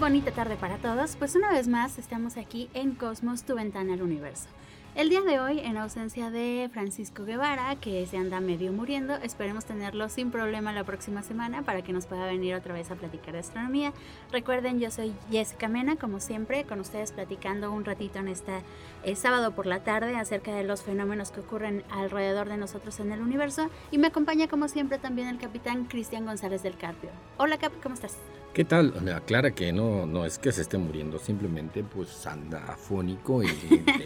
Bonita tarde para todos. Pues una vez más estamos aquí en Cosmos, tu ventana al universo. El día de hoy, en ausencia de Francisco Guevara, que se anda medio muriendo, esperemos tenerlo sin problema la próxima semana para que nos pueda venir otra vez a platicar de astronomía. Recuerden, yo soy Jessica Mena, como siempre, con ustedes platicando un ratito en este eh, sábado por la tarde acerca de los fenómenos que ocurren alrededor de nosotros en el universo. Y me acompaña, como siempre, también el capitán Cristian González del Carpio. Hola, Cap, ¿cómo estás? ¿Qué tal? Aclara que no, no es que se esté muriendo, simplemente pues anda afónico y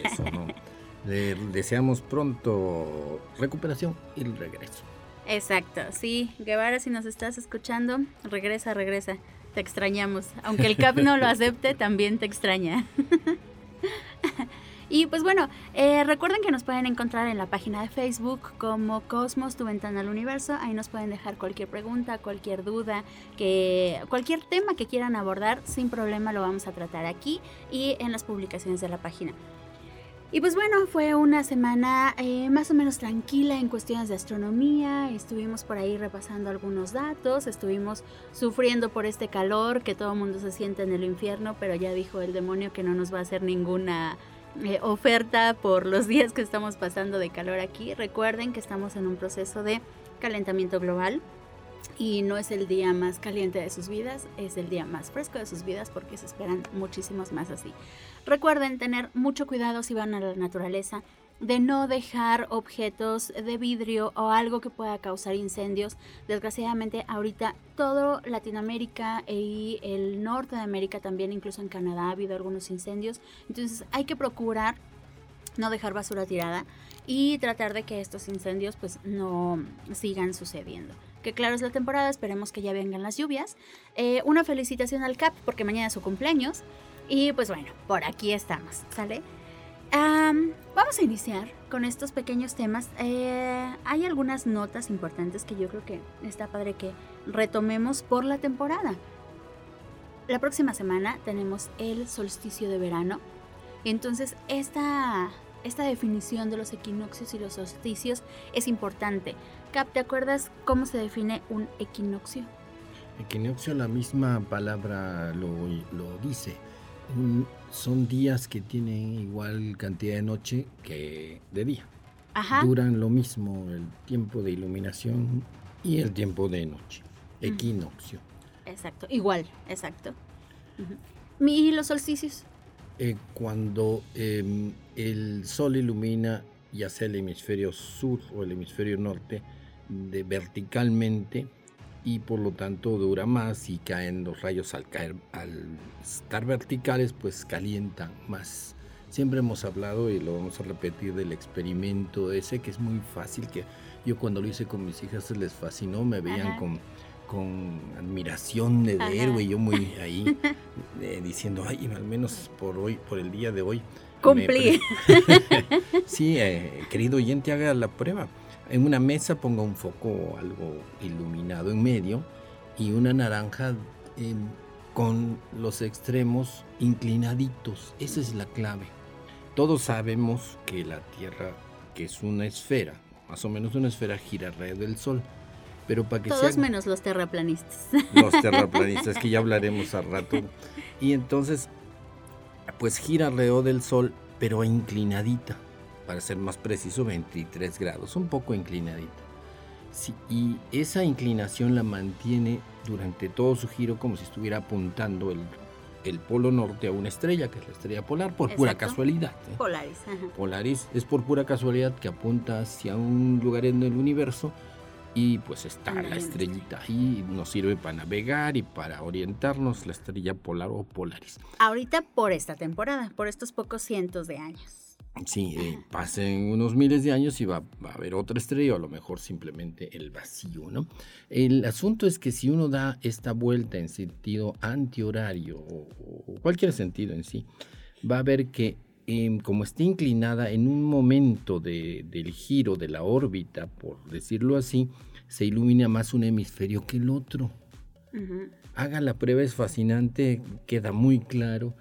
eso no. Le deseamos pronto recuperación y regreso. Exacto, sí. Guevara, si nos estás escuchando, regresa, regresa. Te extrañamos. Aunque el CAP no lo acepte, también te extraña. y pues bueno, eh, recuerden que nos pueden encontrar en la página de Facebook como Cosmos, tu ventana al universo. Ahí nos pueden dejar cualquier pregunta, cualquier duda, que cualquier tema que quieran abordar, sin problema lo vamos a tratar aquí y en las publicaciones de la página. Y pues bueno, fue una semana eh, más o menos tranquila en cuestiones de astronomía. Estuvimos por ahí repasando algunos datos, estuvimos sufriendo por este calor que todo el mundo se siente en el infierno, pero ya dijo el demonio que no nos va a hacer ninguna eh, oferta por los días que estamos pasando de calor aquí. Recuerden que estamos en un proceso de calentamiento global y no es el día más caliente de sus vidas, es el día más fresco de sus vidas porque se esperan muchísimos más así. Recuerden tener mucho cuidado si van a la naturaleza de no dejar objetos de vidrio o algo que pueda causar incendios. Desgraciadamente ahorita todo Latinoamérica y el norte de América también, incluso en Canadá ha habido algunos incendios. Entonces hay que procurar no dejar basura tirada y tratar de que estos incendios pues no sigan sucediendo que claro es la temporada, esperemos que ya vengan las lluvias. Eh, una felicitación al CAP porque mañana es su cumpleaños. Y pues bueno, por aquí estamos, ¿sale? vamos a iniciar con estos pequeños temas. Eh, hay algunas notas importantes que yo creo que está padre que retomemos por la temporada. La próxima semana tenemos el solsticio de verano. Entonces, esta, esta definición de los equinoccios y los solsticios es importante. Cap, ¿te acuerdas cómo se define un equinoccio? Equinoccio, la misma palabra lo, lo dice. Un, son días que tienen igual cantidad de noche que de día. Ajá. Duran lo mismo el tiempo de iluminación y el tiempo de noche. Equinoccio. Exacto, igual, exacto. Uh -huh. ¿Y los solsticios? Eh, cuando eh, el sol ilumina ya sea el hemisferio sur o el hemisferio norte, de verticalmente y por lo tanto dura más y caen los rayos al caer al estar verticales pues calientan más siempre hemos hablado y lo vamos a repetir del experimento ese que es muy fácil que yo cuando lo hice con mis hijas se les fascinó me veían Ajá. con con admiración de héroe y yo muy ahí eh, diciendo ay al menos por hoy por el día de hoy cumplí sí eh, querido oyente haga la prueba en una mesa ponga un foco algo iluminado en medio y una naranja eh, con los extremos inclinaditos. Esa es la clave. Todos sabemos que la Tierra, que es una esfera, más o menos una esfera, gira alrededor del Sol. Pero para que Todos sea... menos los terraplanistas. Los terraplanistas, que ya hablaremos al rato. Y entonces, pues gira alrededor del Sol, pero inclinadita para ser más preciso, 23 grados, un poco inclinadita. Sí, y esa inclinación la mantiene durante todo su giro como si estuviera apuntando el, el polo norte a una estrella, que es la estrella polar, por Exacto. pura casualidad. ¿eh? Polaris. Ajá. Polaris es por pura casualidad que apunta hacia un lugar en el universo y pues está la estrellita ahí, nos sirve para navegar y para orientarnos, la estrella polar o Polaris. Ahorita por esta temporada, por estos pocos cientos de años. Sí, eh, pasen unos miles de años y va, a haber otra estrella o a lo mejor simplemente el vacío, ¿no? El asunto es que si uno da esta vuelta en sentido antihorario o, o cualquier sentido en sí, va a ver que em, como está inclinada en un momento del giro de la órbita, por decirlo así, se ilumina más un hemisferio que el otro. Haga la prueba, es fascinante, queda muy claro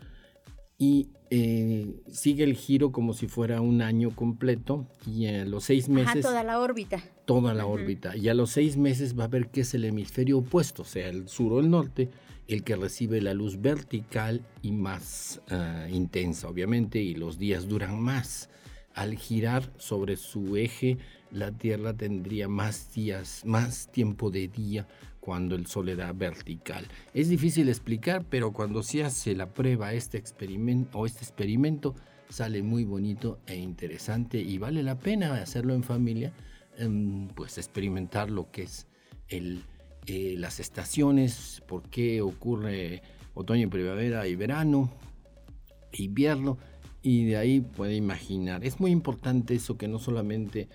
y eh, sigue el giro como si fuera un año completo y a los seis meses... toda la órbita. Toda la órbita. Y a los seis meses va a ver que es el hemisferio opuesto, sea, el sur o el norte, el que recibe la luz vertical y más ah, intensa, obviamente, y los días duran más. Al girar sobre su eje, la Tierra tendría más días, más tiempo de día cuando el sol era vertical. Es difícil explicar, pero cuando se hace la prueba este experimento o este experimento sale muy bonito e interesante y vale la pena hacerlo en familia, em, pues experimentar lo que es el, eh, las estaciones, por qué ocurre otoño, primavera y verano, invierno, y de ahí puede imaginar. Es muy importante eso que no solamente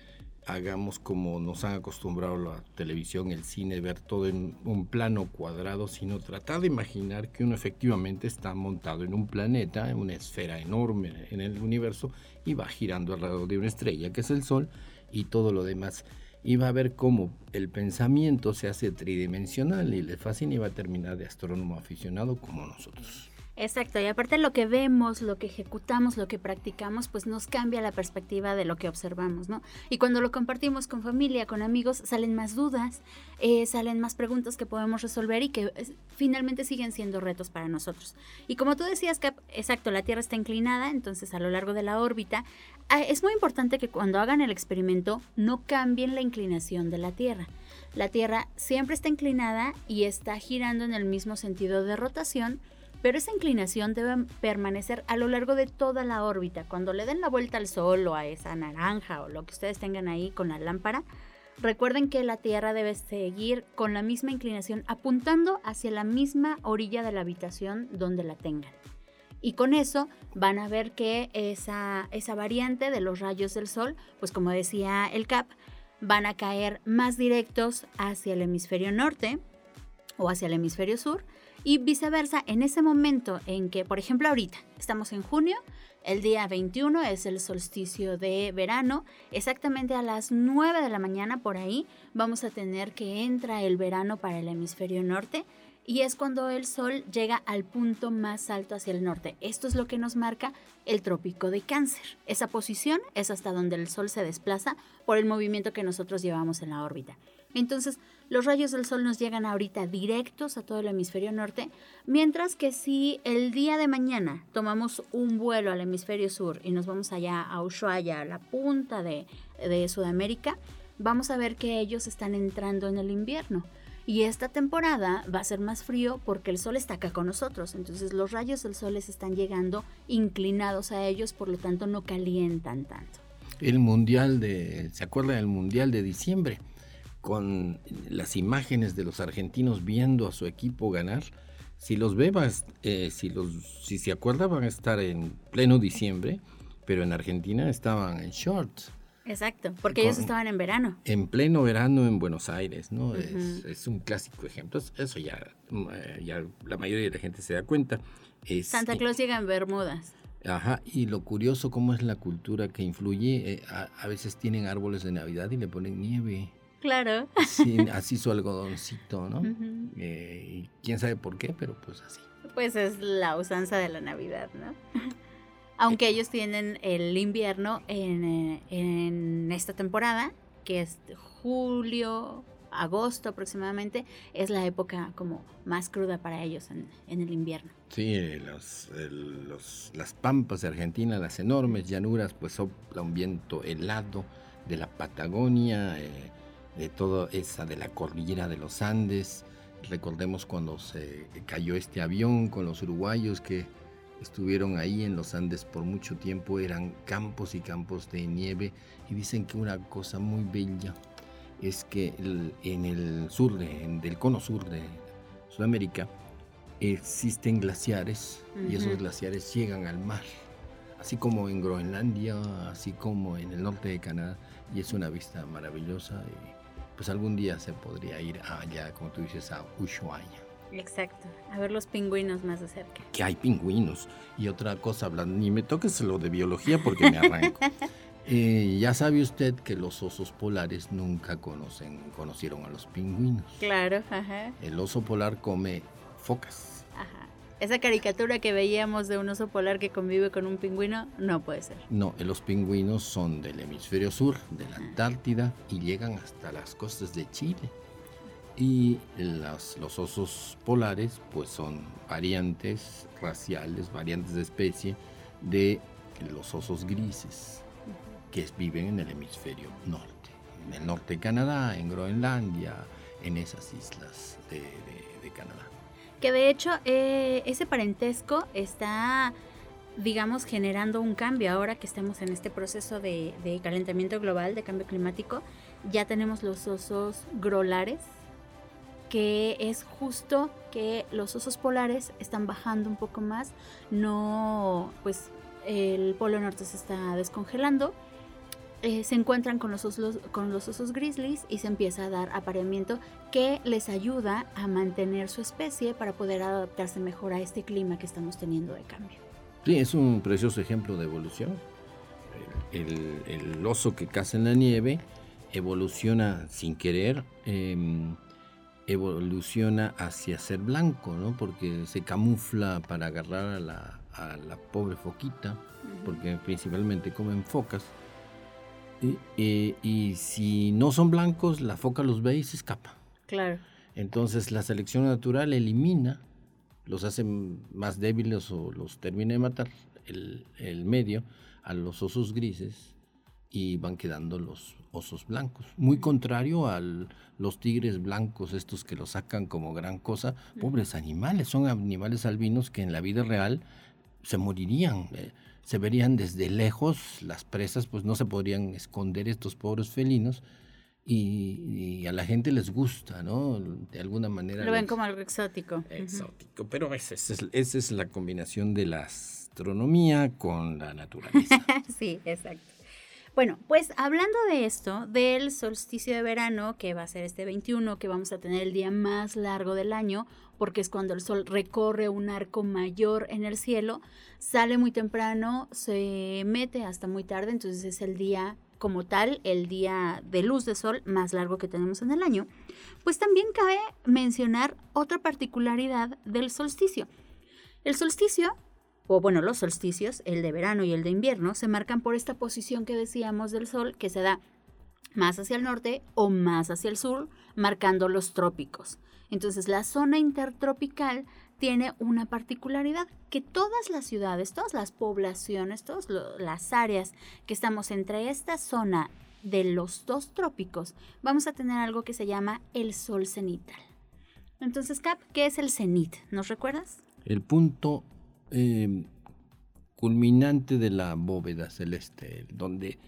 hagamos como nos han acostumbrado la televisión, el cine, ver todo en un plano cuadrado, sino tratar de imaginar que uno efectivamente está montado en un planeta, en una esfera enorme en el universo y va girando alrededor de una estrella que es el Sol y todo lo demás. Y va a ver cómo el pensamiento se hace tridimensional y le fascina y va a terminar de astrónomo aficionado como nosotros. Exacto, y aparte lo que vemos, lo que ejecutamos, lo que practicamos, pues nos cambia la perspectiva de lo que observamos, ¿no? Y cuando lo compartimos con familia, con amigos, salen más dudas, eh, salen más preguntas que podemos resolver y que eh, finalmente siguen siendo retos para nosotros. Y como tú decías, Cap, exacto, la Tierra está inclinada, entonces a lo largo de la órbita, ah, es muy importante que cuando hagan el experimento no cambien la inclinación de la Tierra. La Tierra siempre está inclinada y está girando en el mismo sentido de rotación, pero esa inclinación debe permanecer a lo largo de toda la órbita. Cuando le den la vuelta al Sol o a esa naranja o lo que ustedes tengan ahí con la lámpara, recuerden que la Tierra debe seguir con la misma inclinación apuntando hacia la misma orilla de la habitación donde la tengan. Y con eso van a ver que esa, esa variante de los rayos del Sol, pues como decía el CAP, van a caer más directos hacia el hemisferio norte o hacia el hemisferio sur y viceversa, en ese momento en que, por ejemplo, ahorita estamos en junio, el día 21 es el solsticio de verano, exactamente a las 9 de la mañana por ahí vamos a tener que entra el verano para el hemisferio norte y es cuando el sol llega al punto más alto hacia el norte. Esto es lo que nos marca el trópico de cáncer. Esa posición es hasta donde el sol se desplaza por el movimiento que nosotros llevamos en la órbita. Entonces, los rayos del sol nos llegan ahorita directos a todo el hemisferio norte, mientras que si el día de mañana tomamos un vuelo al hemisferio sur y nos vamos allá a Ushuaia, a la punta de, de Sudamérica, vamos a ver que ellos están entrando en el invierno. Y esta temporada va a ser más frío porque el sol está acá con nosotros. Entonces los rayos del sol les están llegando inclinados a ellos, por lo tanto no calientan tanto. El mundial de, ¿se acuerda del mundial de diciembre? Con las imágenes de los argentinos viendo a su equipo ganar, si los ve, eh, si, los, si se acuerda, van a estar en pleno diciembre, pero en Argentina estaban en shorts. Exacto, porque ellos estaban en verano. En pleno verano en Buenos Aires, ¿no? es, un clásico ejemplo. Eso ya, eh, ya la mayoría de la gente se da cuenta. Santa Claus llega en Bermudas. Ajá, y lo curioso cómo es la cultura que influye, eh, a, veces tienen árboles de Navidad y le ponen nieve. Claro. Sí, así su algodoncito, ¿no? Eh, quién sabe por qué, pero pues así. Pues es la usanza de la Navidad, ¿no? Aunque ellos tienen el invierno en, eh, en esta temporada, que es julio, agosto aproximadamente, es la época como más cruda para ellos en, en el invierno. Sí, los, los, las pampas de Argentina, las enormes llanuras, pues sopla un viento helado de la Patagonia. Eh, de toda esa de la cordillera de los Andes. Recordemos cuando se cayó este avión con los uruguayos que estuvieron ahí en los Andes por mucho tiempo, eran campos y campos de nieve y dicen que una cosa muy bella es que en el sur del cono sur de Sudamérica existen glaciares y esos glaciares llegan al mar así como en Groenlandia, así como en el norte de Canadá, y es una vista maravillosa. Y pues algún día se podría ir allá, como tú dices, a Ushuaia. Exacto, a ver los pingüinos más de cerca. Que hay pingüinos. Y otra cosa, hablando, ni me toques lo de biología porque me arranco. Eh, ya sabe usted que los osos polares nunca conocen, conocieron a los pingüinos. Claro, ajá. El oso polar come focas. Esa caricatura que veíamos de un oso polar que convive con un pingüino no puede ser. No, eh, los pingüinos son del hemisferio sur, de la Antártida, y llegan hasta las costas de Chile. Y los osos polares, pues son variantes raciales, variantes de especie de los osos grises que viven en el hemisferio norte, en el norte de Canadá, en Groenlandia, en esas islas de. Que de hecho eh, ese parentesco está, digamos, generando un cambio ahora que estamos en este proceso de, de calentamiento global, de cambio climático. Ya tenemos los osos grolares, que es justo que los osos polares están bajando un poco más, no, pues el polo norte se está descongelando eh, se encuentran con los, osos, con los osos grizzlies y se empieza a dar apareamiento que les ayuda a mantener su especie para poder adaptarse mejor a este clima que estamos teniendo de cambio. Sí, es un precioso ejemplo de evolución. El, oso que caza en la nieve evoluciona sin querer, em, evoluciona hacia ser blanco, ¿no? Porque se camufla para agarrar a la, a la pobre foquita, porque principalmente comen focas y, si no son blancos, la foca los ve y se escapa. Claro. Entonces la selección natural elimina, los hace más débiles o los termina de matar el, el medio a los osos grises y van quedando los osos blancos. Muy contrario a los tigres blancos, estos que los sacan como gran cosa. Pobres animales, son animales albinos que en la vida real se morirían. Se verían desde lejos, las presas pues no se podrían esconder estos pobres felinos y, a la gente les gusta, ¿no? De alguna manera. Lo ven como algo exótico. Exótico, pero esa es, esa es la combinación de la astronomía con la naturaleza. sí, exacto. Bueno, pues hablando de esto, del solsticio de verano, que va a ser este 21, que vamos a tener el día más largo del año, porque es cuando el sol recorre un arco mayor en el cielo, sale muy temprano, se mete hasta muy tarde, entonces es el día como tal, el día de luz de sol más largo que tenemos en el año. Pues también cabe mencionar otra particularidad del solsticio. El solsticio o bueno, los solsticios, el de verano y el de invierno, se marcan por esta posición que decíamos del Sol, que se da más hacia el norte o más hacia el sur, marcando los trópicos. Entonces, la zona intertropical tiene una particularidad, que todas las ciudades, todas las poblaciones, todas las áreas que estamos entre esta zona de los dos trópicos, vamos a tener algo que se llama el sol cenital. Entonces, Cap, ¿qué es el cenit? ¿Nos recuerdas? El punto Em, culminante de la bóveda celeste, donde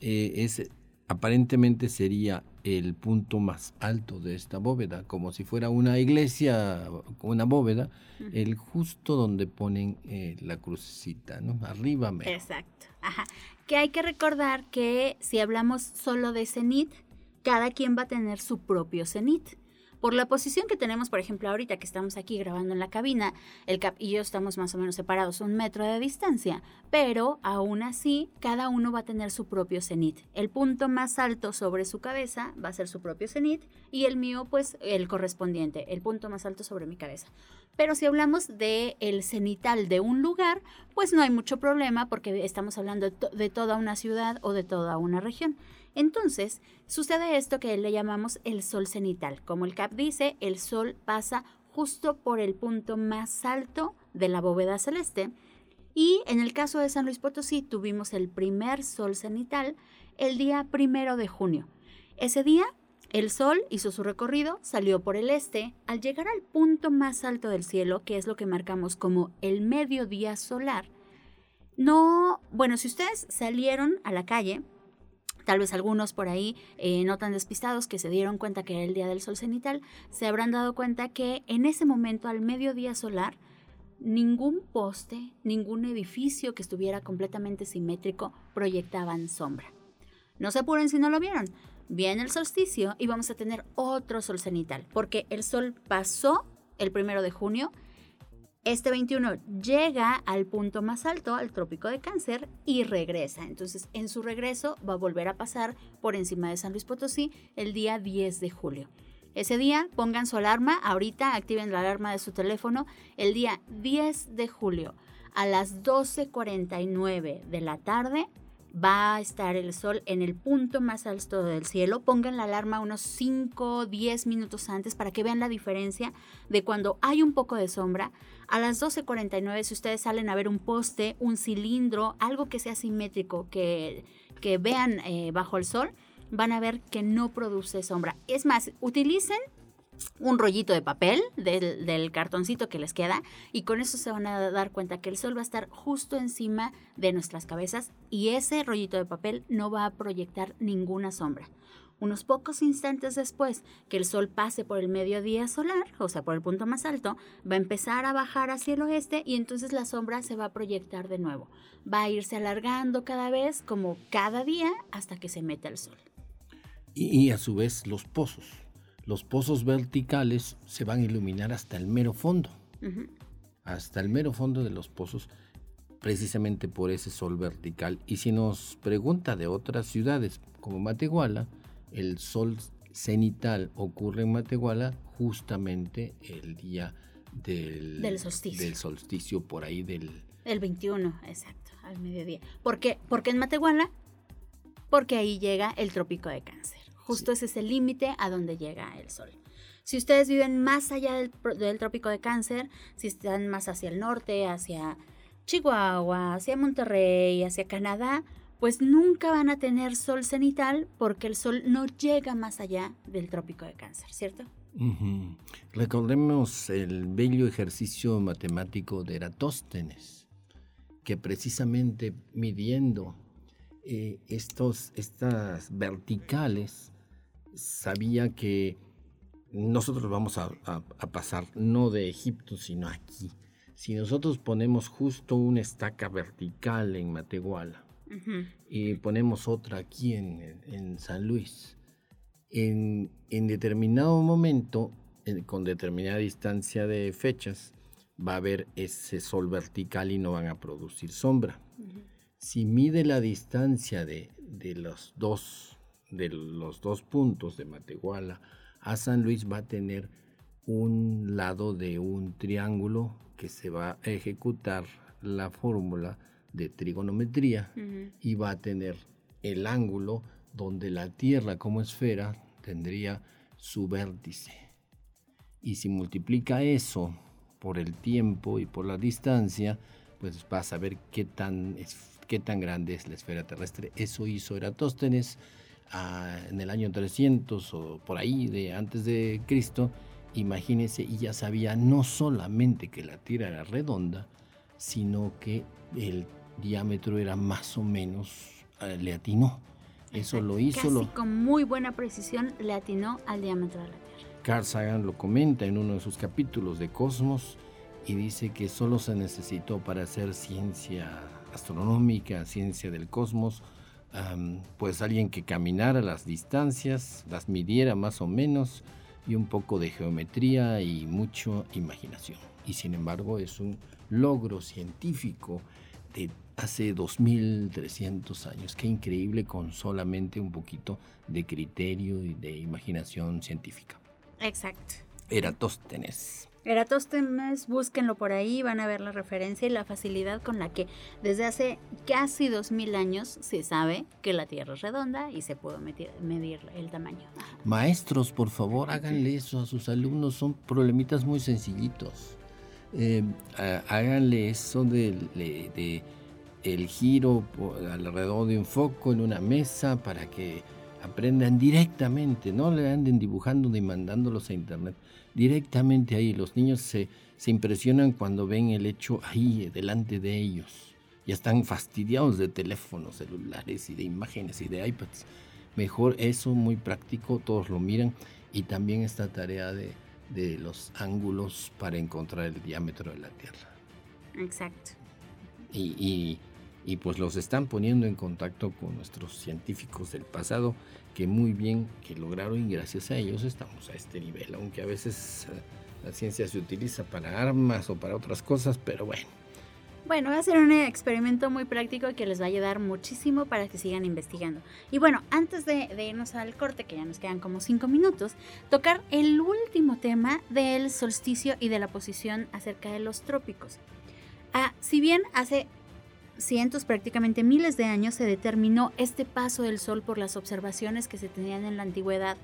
eh, es aparentemente sería el punto más alto de esta bóveda, como si fuera una iglesia, una bóveda, el justo donde ponen eh, la crucecita, ¿no? Arriba. Exacto. Ajá. Que hay que recordar que si hablamos solo de cenit, cada quien va a tener su propio cenit. Por la posición que tenemos, por ejemplo, ahorita que estamos aquí grabando en la cabina, el Cap y yo estamos más o menos separados un metro de distancia, pero aún así cada uno va a tener su propio cenit. El punto más alto sobre su cabeza va a ser su propio cenit y el mío pues el correspondiente, el punto más alto sobre mi cabeza. Pero si hablamos de el cenital de un lugar, pues no hay mucho problema porque estamos hablando de toda una ciudad o de toda una región. Entonces, sucede esto que le llamamos el sol cenital. Como el CAP dice, el sol pasa justo por el punto más alto de la bóveda celeste. Y en el caso de San Luis Potosí tuvimos el primer sol cenital el día primero de junio. Ese día el sol hizo su recorrido, salió por el este, al llegar al punto más alto del cielo, que es lo que marcamos como el mediodía solar. No, bueno, si ustedes salieron a la calle, Tal vez algunos por ahí eh, no tan despistados que se dieron cuenta que era el día del sol cenital, se habrán dado cuenta que en ese momento al mediodía solar ningún poste, ningún edificio que estuviera completamente simétrico proyectaban sombra. No se apuren si no lo vieron. Viene el solsticio y vamos a tener otro sol cenital, porque el sol pasó el primero de junio. Este 21 llega al punto más alto, al trópico de cáncer, y regresa. Entonces, en su regreso va a volver a pasar por encima de San Luis Potosí el día 10 de julio. Ese día pongan su alarma, ahorita activen la alarma de su teléfono, el día 10 de julio a las 12.49 de la tarde va a estar el sol en el punto más alto del cielo. Pongan la alarma unos 5, 10 minutos antes para que vean la diferencia de cuando hay un poco de sombra. A las 12.49 si ustedes salen a ver un poste, un cilindro, algo que sea simétrico, que, que vean eh, bajo el sol, van a ver que no produce sombra. Es más, utilicen un rollito de papel del, cartoncito que les queda y con eso se van a dar cuenta que el sol va a estar justo encima de nuestras cabezas y ese rollito de papel no va a proyectar ninguna sombra. Unos pocos instantes después que el sol pase por el mediodía solar, o sea, por el punto más alto, va a empezar a bajar hacia el oeste y entonces la sombra se va a proyectar de nuevo. Va a irse alargando cada vez, como cada día, hasta que se meta el sol y, a su vez los pozos. Los pozos verticales se van a iluminar hasta el mero fondo. Hasta el mero fondo de los pozos, precisamente por ese sol vertical. Y si nos pregunta de otras ciudades como Matehuala, el sol cenital ocurre en Matehuala justamente el día del, del, solsticio. del solsticio, por ahí del... El 21, exacto, al mediodía. ¿Por qué? Porque en Matehuala, porque ahí llega el trópico de cáncer. Justo ese es el límite a donde llega el sol. Si ustedes viven más allá del, trópico de cáncer, si están más hacia el norte, hacia Chihuahua, hacia Monterrey, hacia Canadá, pues nunca van a tener sol cenital porque el sol no llega más allá del trópico de cáncer, ¿cierto? Recordemos el bello ejercicio matemático de Eratóstenes, que precisamente midiendo eh, estos, estas verticales sabía que nosotros vamos a, pasar no de Egipto, sino aquí. Si nosotros ponemos justo una estaca vertical en Matehuala y ponemos otra aquí en, San Luis, en, determinado momento, con determinada distancia de fechas, va a haber ese sol vertical y no van a producir sombra. Si mide la distancia de, de los dos de los dos puntos de Matehuala a San Luis va a tener un lado de un triángulo que se va a ejecutar la fórmula de trigonometría y va a tener el ángulo donde la Tierra como esfera tendría su vértice. Y si multiplica eso por el tiempo y por la distancia, pues vas a ver qué tan, qué tan grande es la esfera terrestre. Eso hizo Eratóstenes en el año 300 o por ahí de antes de Cristo, imagínese, y ya sabía no solamente que la Tierra era redonda, sino que el diámetro era más o menos, eh, le atinó. Eso lo hizo. Casi con muy buena precisión le atinó al diámetro de la Tierra. Carl Sagan lo comenta en uno de sus capítulos de Cosmos y dice que solo se necesitó para hacer ciencia astronómica, ciencia del cosmos, pues alguien que caminara las distancias, las midiera más o menos, y un poco de geometría y mucha imaginación. Y sin embargo es un logro científico de hace 2300 años. Qué increíble con solamente un poquito de criterio y de imaginación científica. Exacto. Eratóstenes. Eratóstenes, búsquenlo por ahí, van a ver la referencia y la facilidad con la que desde hace casi dos mil años se sabe que la Tierra es redonda y se puede medir, el tamaño. Maestros, por favor, háganle eso a sus alumnos, son problemitas muy sencillitos. Eh, háganle eso de, el giro alrededor de un foco en una mesa para que aprendan directamente, no le anden dibujando ni mandándolos a internet directamente ahí. Los niños se, se impresionan cuando ven el hecho ahí, delante de ellos. Ya están fastidiados de teléfonos celulares y de imágenes y de iPads. Mejor eso, muy práctico, todos lo miran. Y también esta tarea de, de los ángulos para encontrar el diámetro de la Tierra. Exacto. Y, y, pues los están poniendo en contacto con nuestros científicos del pasado, que muy bien que lograron y gracias a ellos estamos a este nivel, aunque a veces eh, la ciencia se utiliza para armas o para otras cosas, pero bueno. Bueno, va a ser un experimento muy práctico que les va a ayudar muchísimo para que sigan investigando. Y bueno, antes de, irnos al corte, que ya nos quedan como cinco minutos, tocar el último tema del solsticio y de la posición acerca de los trópicos. Ah, si bien hace cientos, prácticamente miles de años, se determinó este paso del Sol por las observaciones que se tenían en la antigüedad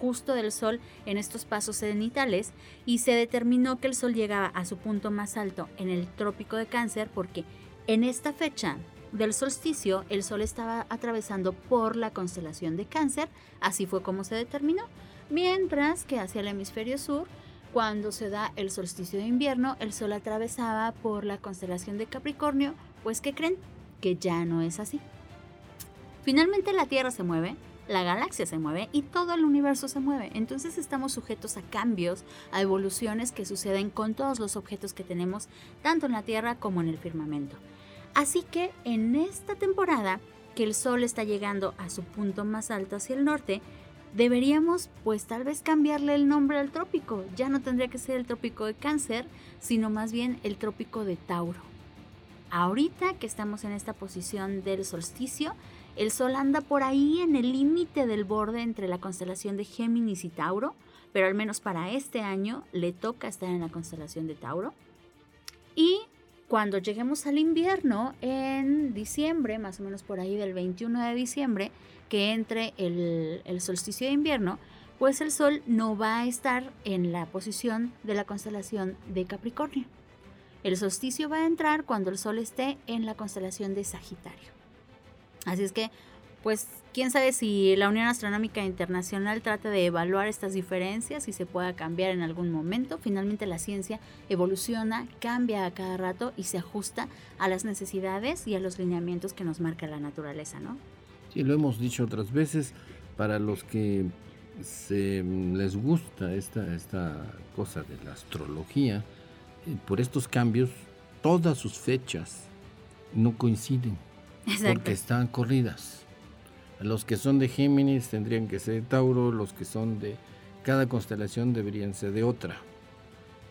justo del Sol en estos pasos cenitales y se determinó que el Sol llegaba a su punto más alto en el trópico de Cáncer porque en esta fecha del solsticio el Sol estaba atravesando por la constelación de Cáncer, así fue como se determinó, mientras que hacia el hemisferio sur cuando se da el solsticio de invierno, el Sol atravesaba por la constelación de Capricornio, pues ¿qué creen? Que ya no es así. Finalmente la Tierra se mueve, la galaxia se mueve y todo el universo se mueve. Entonces estamos sujetos a cambios, a evoluciones que suceden con todos los objetos que tenemos, tanto en la Tierra como en el firmamento. Así que en esta temporada, que el Sol está llegando a su punto más alto hacia el norte, deberíamos pues tal vez cambiarle el nombre al trópico. Ya no tendría que ser el trópico de cáncer, sino más bien el trópico de Tauro. Ahorita que estamos en esta posición del solsticio, el Sol anda por ahí en el límite del borde entre la constelación de Géminis y Tauro, pero al menos para este año le toca estar en la constelación de Tauro. Y cuando lleguemos al invierno, en diciembre, más o menos por ahí del 21 de diciembre, que entre el, solsticio de invierno, pues el Sol no va a estar en la posición de la constelación de Capricornio. El solsticio va a entrar cuando el Sol esté en la constelación de Sagitario. Así es que, pues, quién sabe si la Unión Astronómica Internacional trata de evaluar estas diferencias y se pueda cambiar en algún momento. Finalmente la ciencia evoluciona, cambia a cada rato y se ajusta a las necesidades y a los lineamientos que nos marca la naturaleza, ¿no? Sí, lo hemos dicho otras veces, para los que se, les gusta esta, esta cosa de la astrología, eh, por estos cambios, todas sus fechas no coinciden, porque están corridas. Los que son de Géminis tendrían que ser de Tauro, los que son de cada constelación deberían ser de otra.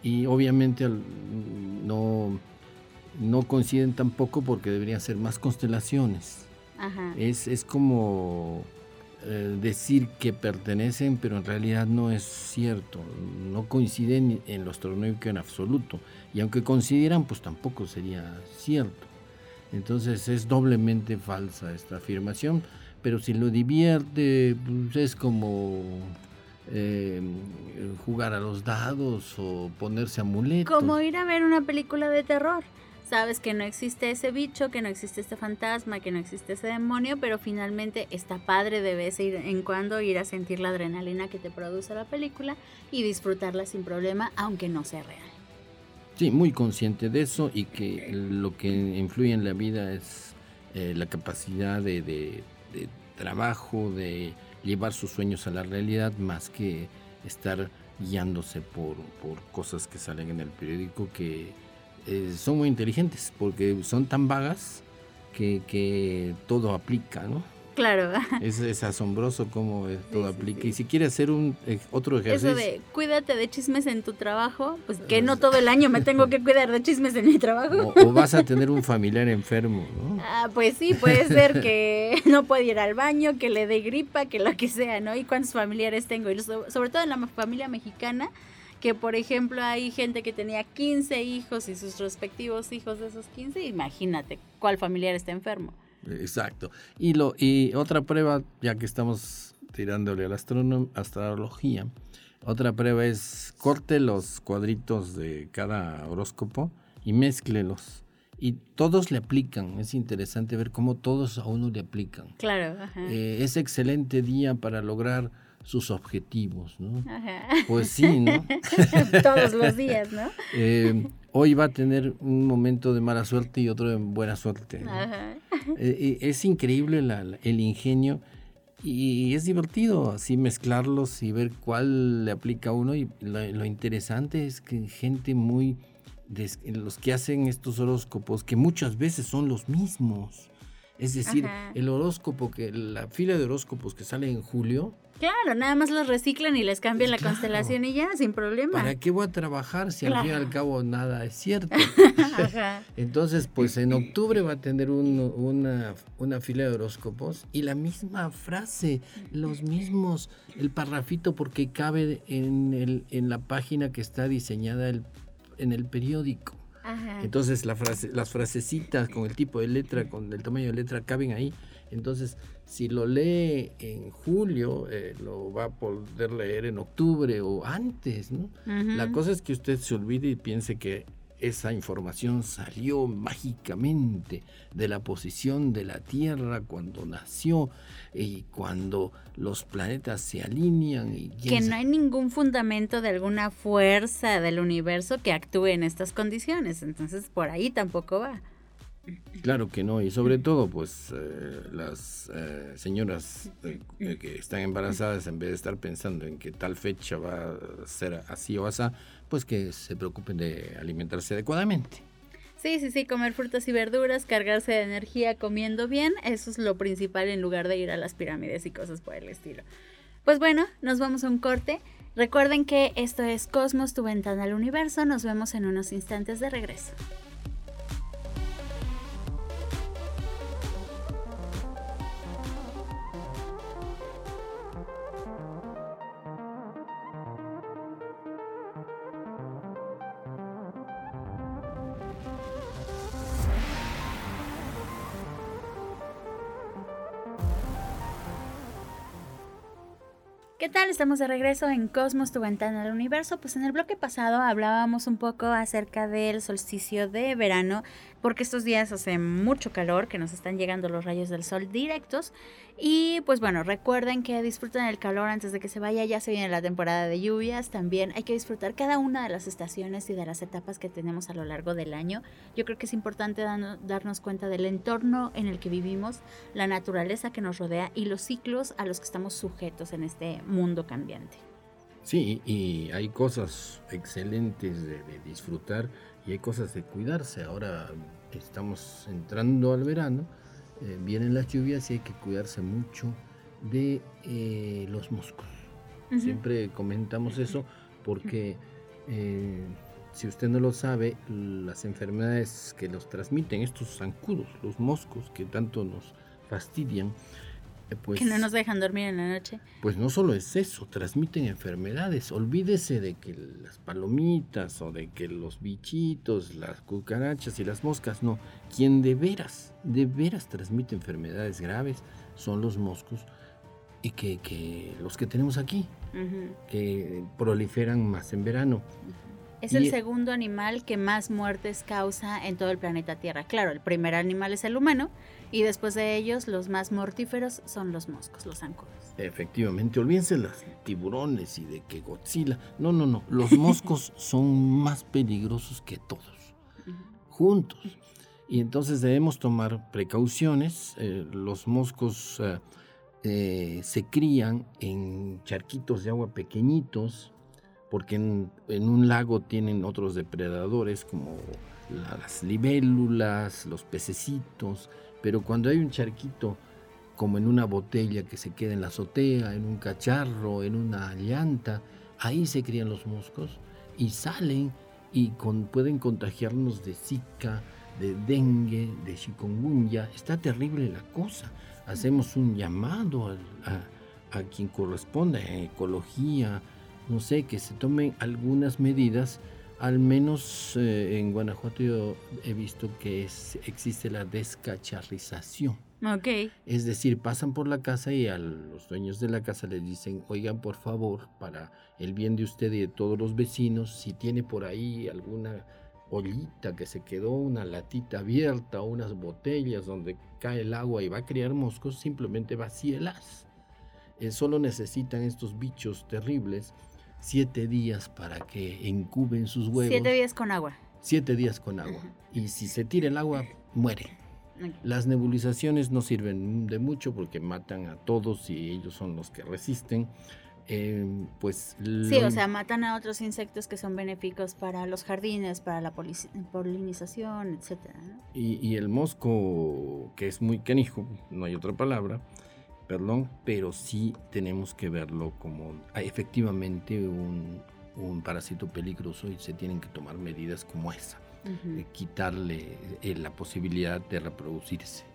Y obviamente no, no coinciden tampoco porque deberían ser más constelaciones. Es, es como eh, decir que pertenecen, pero en realidad no es cierto. No coinciden en lo astronómico en absoluto. Y aunque coincidieran, pues tampoco sería cierto. Entonces es doblemente falsa esta afirmación. Pero si lo divierte, pues es como eh, jugar a los dados o ponerse amuletos. Como ir a ver una película de terror sabes que no existe ese bicho, que no existe este fantasma, que no existe ese demonio, pero finalmente está padre de vez en cuando ir a sentir la adrenalina que te produce la película y disfrutarla sin problema, aunque no sea real. Sí, muy consciente de eso y que lo que influye en la vida es eh, la capacidad de, trabajo, de llevar sus sueños a la realidad, más que estar guiándose por, por cosas que salen en el periódico que eh, son muy inteligentes porque son tan vagas que, todo aplica, ¿no? Claro. Es, asombroso cómo todo aplica. Y si quieres hacer un eh, otro ejercicio. Eso de cuídate de chismes en tu trabajo, pues que no todo el año me tengo que cuidar de chismes en mi trabajo. O, vas a tener un familiar enfermo, ¿no? Ah, pues sí, puede ser que no puede ir al baño, que le dé gripa, que lo que sea, ¿no? Y cuántos familiares tengo. Y sobre todo en la familia mexicana, que por ejemplo hay gente que tenía 15 hijos y sus respectivos hijos de esos 15, imagínate cuál familiar está enfermo. Exacto. Y, lo, y otra prueba, ya que estamos tirándole a la astrología, otra prueba es corte los cuadritos de cada horóscopo y mézclelos. Y todos le aplican. Es interesante ver cómo todos a uno le aplican. Claro. Eh, es excelente día para lograr sus objetivos, ¿no? Ajá. Pues sí, ¿no? Todos los días, ¿no? Eh, hoy va a tener un momento de mala suerte y otro de buena suerte. Ajá. Eh, es increíble el ingenio y es divertido así mezclarlos y ver cuál le aplica a uno. Y lo, interesante es que gente muy los que hacen estos horóscopos, que muchas veces son los mismos. Es decir, el horóscopo, que la fila de horóscopos que sale en julio. Claro, nada más los reciclan y les cambian la constelación y ya, sin problema. ¿Para qué voy a trabajar si al fin y al cabo nada es cierto? Entonces, pues en octubre va a tener una, una fila de horóscopos y la misma frase, los mismos, el parrafito, porque cabe en, el, en la página que está diseñada en el periódico. Entonces la frase, las frasecitas con el tipo de letra, con el tamaño de letra caben ahí. Entonces, si lo lee en julio, eh, lo va a poder leer en octubre o antes, ¿no? La cosa es que usted se olvide y piense que esa información salió mágicamente de la posición de la Tierra cuando nació y cuando los planetas se alinean. Y que no hay ningún fundamento de alguna fuerza del universo que actúe en estas condiciones, entonces por ahí tampoco va. Claro que no, y sobre todo, pues eh, las eh, señoras eh, que están embarazadas, en vez de estar pensando en que tal fecha va a ser así o así, pues que se preocupen de alimentarse adecuadamente. Sí, sí, sí, comer frutas y verduras, cargarse de energía comiendo bien, eso es lo principal en lugar de ir a las pirámides y cosas por el estilo. Pues bueno, nos vamos a un corte. Recuerden que esto es Cosmos, tu ventana al universo. Nos vemos en unos instantes de regreso. ¿Qué tal? Estamos de regreso en Cosmos, tu ventana al universo. Pues en el bloque pasado hablábamos un poco acerca del solsticio de verano, porque estos días hace mucho calor, que nos están llegando los rayos del sol directos. Y pues bueno, recuerden que disfruten el calor antes de que se vaya, ya se viene la temporada de lluvias, también hay que disfrutar cada una de las estaciones y de las etapas que tenemos a lo largo del año. Yo creo que es importante darnos cuenta del entorno en el que vivimos, la naturaleza que nos rodea y los ciclos a los que estamos sujetos en este mundo cambiante. Sí, y hay cosas excelentes de, disfrutar y hay cosas de cuidarse. Ahora estamos entrando al verano eh, vienen las lluvias y hay que cuidarse mucho de eh, los moscos. Siempre comentamos eso porque eh, si usted no lo sabe, las enfermedades que los transmiten, estos zancudos, los moscos que tanto nos fastidian, pues, que no nos dejan dormir en la noche. Pues no solo es eso, transmiten enfermedades. Olvídese de que las palomitas o de que los bichitos, las cucarachas y las moscas, no. Quien de veras, de veras transmite enfermedades graves son los moscos y que, los que tenemos aquí, que proliferan más en verano. Es el segundo animal que más muertes causa en todo el planeta Tierra. Claro, el primer animal es el humano y después de ellos los más mortíferos son los moscos, los zancudos. Efectivamente, olvídense los tiburones y de que Godzilla. No, no, no. Los moscos son más peligrosos que todos, juntos. Y entonces debemos tomar precauciones. Eh, los moscos eh, eh, se crían en charquitos de agua pequeñitos porque en, un lago tienen otros depredadores como las libélulas, los pececitos, pero cuando hay un charquito como en una botella que se queda en la azotea, en un cacharro, en una llanta, ahí se crían los moscos y salen y pueden contagiarnos de zika, de dengue, de chikungunya. Está terrible la cosa. Hacemos un llamado a, a quien corresponde, a ecología, no sé, que se tomen algunas medidas. Al menos eh, en Guanajuato yo he visto que existe la descacharrización. Ok. Es decir, pasan por la casa y a los dueños de la casa les dicen, oigan, por favor, para el bien de usted y de todos los vecinos, si tiene por ahí alguna ollita que se quedó, una latita abierta, unas botellas donde cae el agua y va a criar moscos, simplemente vacíelas. Eh, solo necesitan estos bichos terribles siete días para que incuben sus huevos. Siete días con agua. Siete días con agua. Y si se tira el agua, muere. Las nebulizaciones no sirven de mucho porque matan a todos y ellos son los que resisten. em, pues... Sí, o sea, matan a otros insectos que son benéficos para los jardines, para la polinización, etc. Y, y, el mosco, que es muy canijo, no hay otra palabra, perdón, pero sí tenemos que verlo como ah, efectivamente un, un parásito peligroso y se tienen que tomar medidas como esa, quitarle eh, la posibilidad de reproducirse.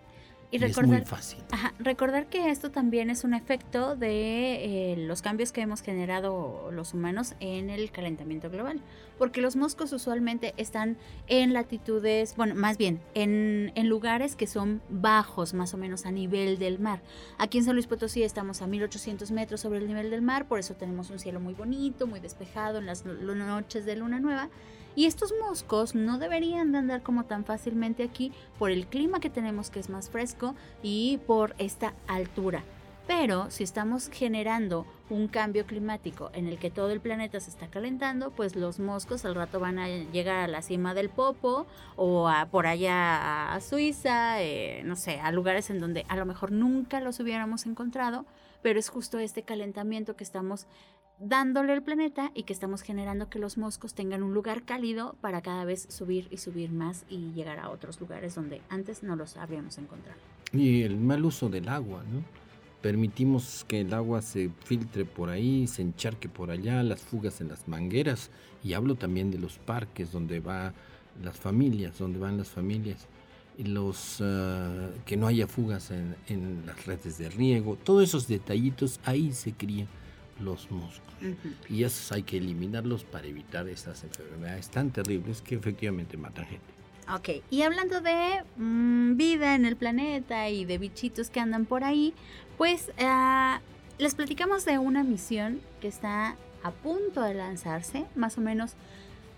Y, recordar, es muy fácil. recordar que esto también es un efecto de eh, los cambios que hemos generado los humanos en el calentamiento global. Porque los moscos usualmente están en latitudes, bueno, más bien en, en, lugares que son bajos, más o menos a nivel del mar. Aquí en San Luis Potosí estamos a 1800 metros sobre el nivel del mar, por eso tenemos un cielo muy bonito, muy despejado en las noches de luna nueva. Y estos moscos no deberían de andar como tan fácilmente aquí por el clima que tenemos que es más fresco y por esta altura. Pero si estamos generando un cambio climático en el que todo el planeta se está calentando, pues los moscos al rato van a llegar a la cima del Popo o a, por allá a Suiza, eh, no sé, a lugares en donde a lo mejor nunca los hubiéramos encontrado, pero es justo este calentamiento que estamos dándole el planeta y que estamos generando que los moscos tengan un lugar cálido para cada vez subir y subir más y llegar a otros lugares donde antes no los habríamos encontrado. Y el mal uso del agua, ¿no? Permitimos que el agua se filtre por ahí, se encharque por allá, las fugas en las mangueras, y hablo también de los parques donde van las familias, donde van las familias, y los ah, que no haya fugas en, en las redes de riego, todos esos detallitos ahí se crían los moscos. Y esos hay que eliminarlos para evitar estas enfermedades tan terribles que efectivamente matan gente. Ok, y hablando de mm, vida en el planeta y de bichitos que andan por ahí, pues ah, les platicamos de una misión que está a punto de lanzarse, más o menos.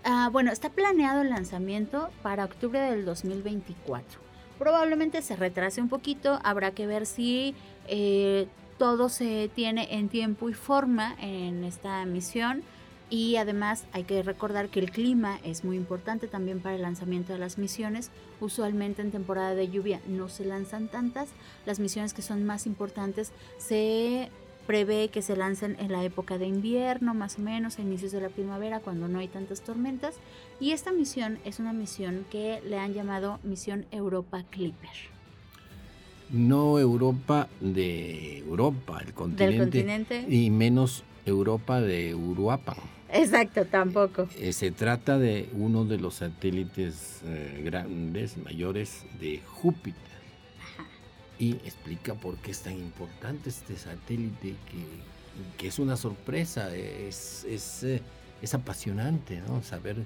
Ah, bueno, está planeado el lanzamiento para octubre del 2024. Probablemente se retrase un poquito, habrá que ver si eh, todo se tiene en tiempo y forma en esta misión y además hay que recordar que el clima es muy importante también para el lanzamiento de las misiones. Usualmente en temporada de lluvia no se lanzan tantas. Las misiones que son más importantes se prevé que se lancen en la época de invierno, más o menos, a inicios de la primavera, cuando no hay tantas tormentas. Y esta misión es una misión que le han llamado Misión Europa Clipper no Europa de Europa, el continente, y menos Europa de Uruapan. Exacto, tampoco. Eh, se trata de uno de los satélites eh, grandes, mayores de Júpiter. Y explica por qué es tan importante este satélite, que, es una sorpresa, es, es, eh, es apasionante, ¿no? Saber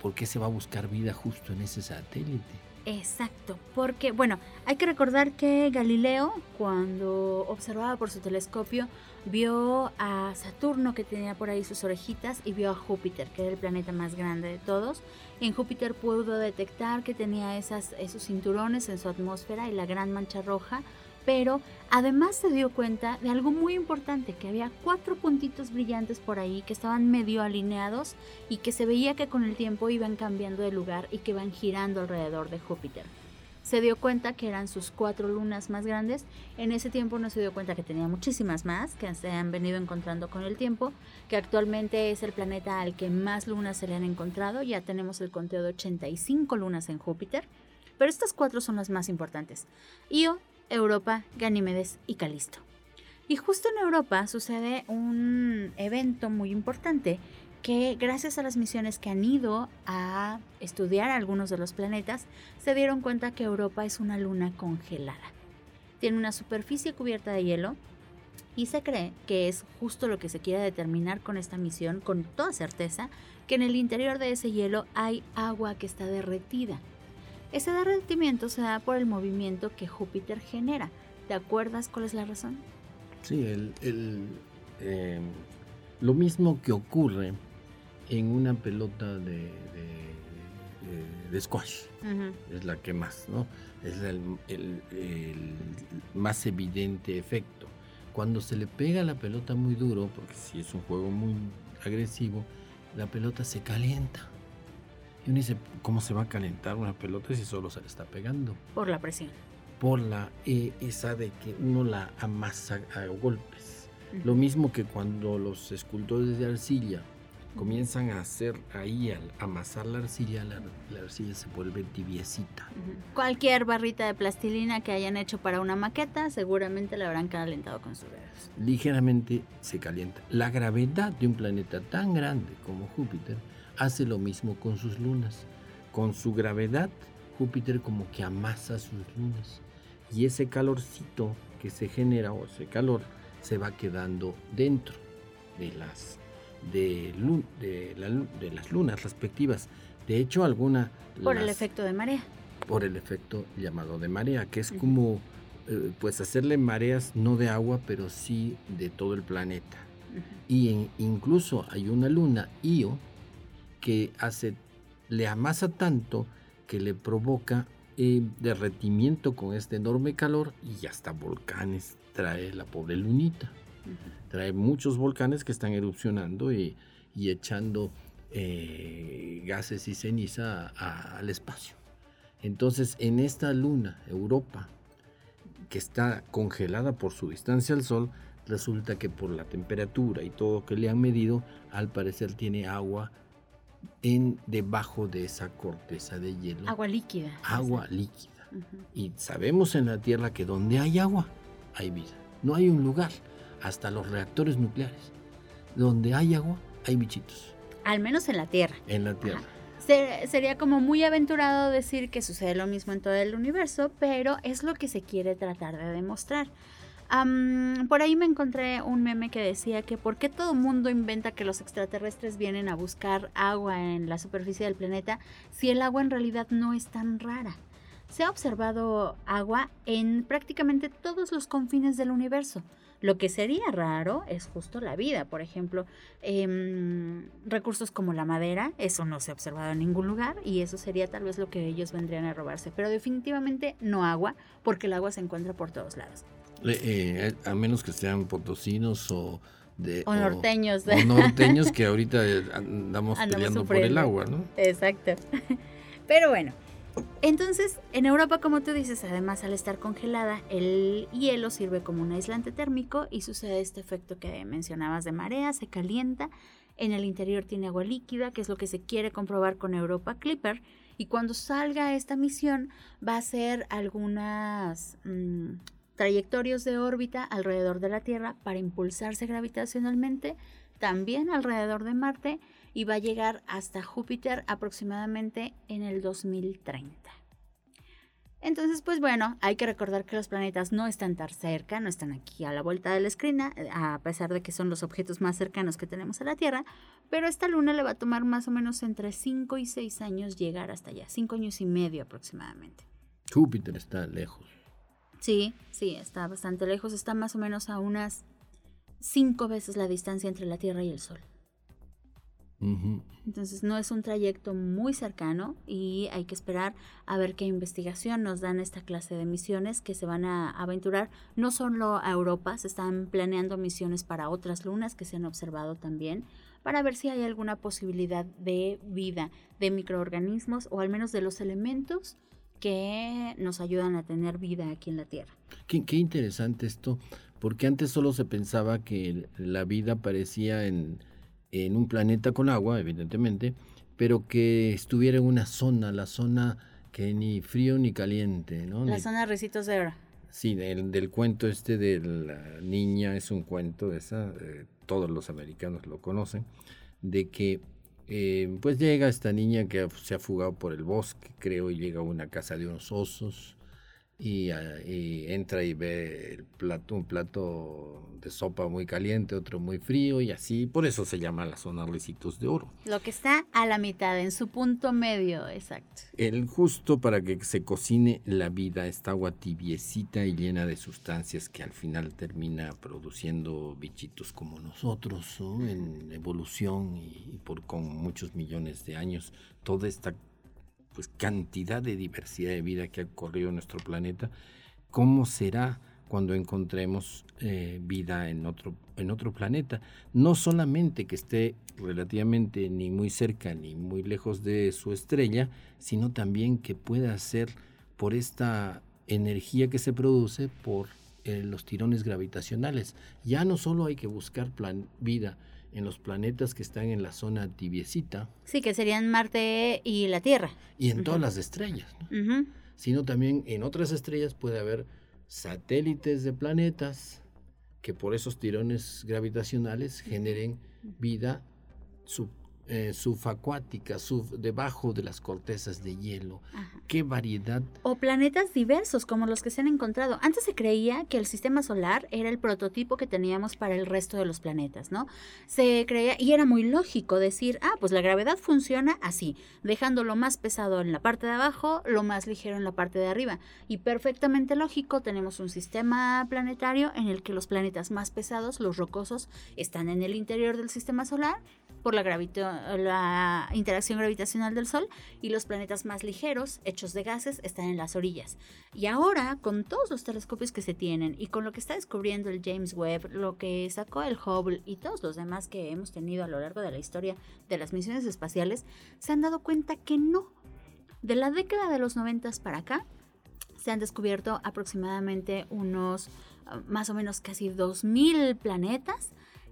por qué se va a buscar vida justo en ese satélite. Exacto, porque bueno, hay que recordar que Galileo cuando observaba por su telescopio vio a Saturno que tenía por ahí sus orejitas y vio a Júpiter, que era el planeta más grande de todos. En Júpiter pudo detectar que tenía esas, esos cinturones en su atmósfera y la gran mancha roja pero además se dio cuenta de algo muy importante, que había cuatro puntitos brillantes por ahí que estaban medio alineados y que se veía que con el tiempo iban cambiando de lugar y que iban girando alrededor de Júpiter. Se dio cuenta que eran sus cuatro lunas más grandes. En ese tiempo no se dio cuenta que tenía muchísimas más, que se han venido encontrando con el tiempo, que actualmente es el planeta al que más lunas se le han encontrado. Ya tenemos el conteo de 85 lunas en Júpiter. Pero estas cuatro son las más importantes. Io, Europa, Ganímedes y Calisto. Y justo en Europa sucede un evento muy importante que gracias a las misiones que han ido a estudiar algunos de los planetas, se dieron cuenta que Europa es una luna congelada. Tiene una superficie cubierta de hielo y se cree que es justo lo que se quiere determinar con esta misión, con toda certeza, que en el interior de ese hielo hay agua que está derretida ese derretimiento se da por el movimiento que Júpiter genera. ¿Te acuerdas cuál es la razón? Sí, el, em, lo mismo que ocurre en una pelota de, de, squash. Es la que más, ¿no? Es el, el, más evidente efecto. Cuando se le pega la pelota muy duro, porque si es un juego muy agresivo, la pelota se calienta. Y uno dice, ¿cómo se va a calentar una pelota si solo se le está pegando? Por la presión. Por la eh, esa de que uno la amasa a golpes. Lo mismo que cuando los escultores de arcilla comienzan a hacer ahí, al amasar la arcilla, la, arcilla se vuelve tibiecita. Cualquier barrita de plastilina que hayan hecho para una maqueta, seguramente la habrán calentado con sus dedos. Ligeramente se calienta. La gravedad de un planeta tan grande como Júpiter hace lo mismo con sus lunas. Con su gravedad, Júpiter como que amasa sus lunas. Y ese calorcito que se genera, o ese calor, se va quedando dentro de las de, de, las lunas respectivas. De hecho, alguna... Por el efecto de marea. Por el efecto llamado de marea, que es como eh, pues hacerle mareas no de agua, pero sí de todo el planeta. Y incluso hay una luna, Io, que hace, le amasa tanto que le provoca eh, derretimiento con este enorme calor y hasta volcanes trae la pobre lunita. Trae muchos volcanes que están erupcionando y, echando eh, gases y ceniza al espacio. Entonces, en esta luna, Europa, que está congelada por su distancia al Sol, resulta que por la temperatura y todo que le han medido, al parecer tiene agua en debajo de esa corteza de hielo. Agua líquida. Agua líquida. Y sabemos en la Tierra que donde hay agua, hay vida. No hay un lugar hasta los reactores nucleares. Donde hay agua, hay bichitos. Al menos en la Tierra. En la Tierra. sería como muy aventurado decir que sucede lo mismo en todo el universo, pero es lo que se quiere tratar de demostrar. Por ahí me encontré un meme que decía que por qué todo mundo inventa que los extraterrestres vienen a buscar agua en la superficie del planeta si el agua en realidad no es tan rara. Se ha observado agua en prácticamente todos los confines del universo. Lo que sería raro es justo la vida, por ejemplo, em, recursos como la madera, eso no se ha observado en ningún lugar y eso sería tal vez lo que ellos vendrían a robarse, pero definitivamente no agua, porque el agua se encuentra por todos lados. Eh, a menos que sean potosinos o... De, o norteños. O, norteños que ahorita andamos, peleando por el agua, ¿no? Exacto. Pero bueno, entonces, en Europa, como tú dices, además al estar congelada, el hielo sirve como un aislante térmico y sucede este efecto que mencionabas de marea, se calienta, en el interior tiene agua líquida, que es lo que se quiere comprobar con Europa Clipper, y cuando salga esta misión va a hacer algunas mm, trayectorias de órbita alrededor de la Tierra para impulsarse gravitacionalmente, también alrededor de Marte, y va a llegar hasta Júpiter aproximadamente en el 2030. Entonces, pues bueno, hay que recordar que los planetas no están tan cerca, no están aquí a la vuelta de la esquina, a pesar de que son los objetos más cercanos que tenemos a la Tierra, pero esta luna le va a tomar más o menos entre 5 y 6 años llegar hasta allá, 5 años y medio aproximadamente. Júpiter está lejos. Sí, sí, está bastante lejos, está más o menos a unas 5 veces la distancia entre la Tierra y el Sol. Entonces no es un trayecto muy cercano y hay que esperar a ver qué investigación nos dan esta clase de misiones que se van a aventurar no solo a Europa, se están planeando misiones para otras lunas que se han observado también para ver si hay alguna posibilidad de vida de microorganismos o al menos de los elementos que nos ayudan a tener vida aquí en la Tierra. Qué, qué interesante esto, porque antes solo se pensaba que la vida aparecía en en un planeta con agua, evidentemente, pero que estuviera en una zona, la zona que ni frío ni caliente, ¿no? La zona de Recitos de Oro. Sí, del, del, cuento este de la niña, es un cuento, esa, eh, todos los americanos lo conocen, de que eh, pues llega esta niña que se ha fugado por el bosque, creo, y llega a una casa de unos osos, Ah, y, entra y ve el plato, un plato de sopa muy caliente, otro muy frío y así, por eso se llama la zona Ricitos de Oro. Lo que está a la mitad, en su punto medio, exacto. El justo para que se cocine la vida, esta agua tibiecita y llena de sustancias que al final termina produciendo bichitos como nosotros, en evolución y, por con muchos millones de años, toda esta pues cantidad de diversidad de vida que ha ocurrido en nuestro planeta, ¿cómo será cuando encontremos eh, vida en otro, en otro planeta? No solamente que esté relativamente ni muy cerca ni muy lejos de su estrella, sino también que pueda ser por esta energía que se produce por eh, los tirones gravitacionales. Ya no solo hay que buscar vida en los planetas que están en la zona tibiecita. Sí, que serían Marte y la Tierra. Y en todas las estrellas, sino también en otras estrellas puede haber satélites de planetas que por esos tirones gravitacionales generen vida sub eh, subacuática, debajo de las cortezas de hielo. Qué variedad. O planetas diversos como los que se han encontrado. Antes se creía que el sistema solar era el prototipo que teníamos para el resto de los planetas, ¿no? Se creía, y era muy lógico decir, ah, pues la gravedad funciona así, dejando lo más pesado en la parte de abajo, lo más ligero en la parte de arriba. Y perfectamente lógico, tenemos un sistema planetario en el que los planetas más pesados, los rocosos, están en el interior del sistema solar por la, la interacción gravitacional del Sol y los planetas más ligeros, hechos de gases, están en las orillas. Y ahora, con todos los telescopios que se tienen y con lo que está descubriendo el James Webb, lo que sacó el Hubble y todos los demás que hemos tenido a lo largo de la historia de las misiones espaciales, se han dado cuenta que no. De la década de los 90 para acá, se han descubierto aproximadamente unos ah, más o menos casi 2.000 planetas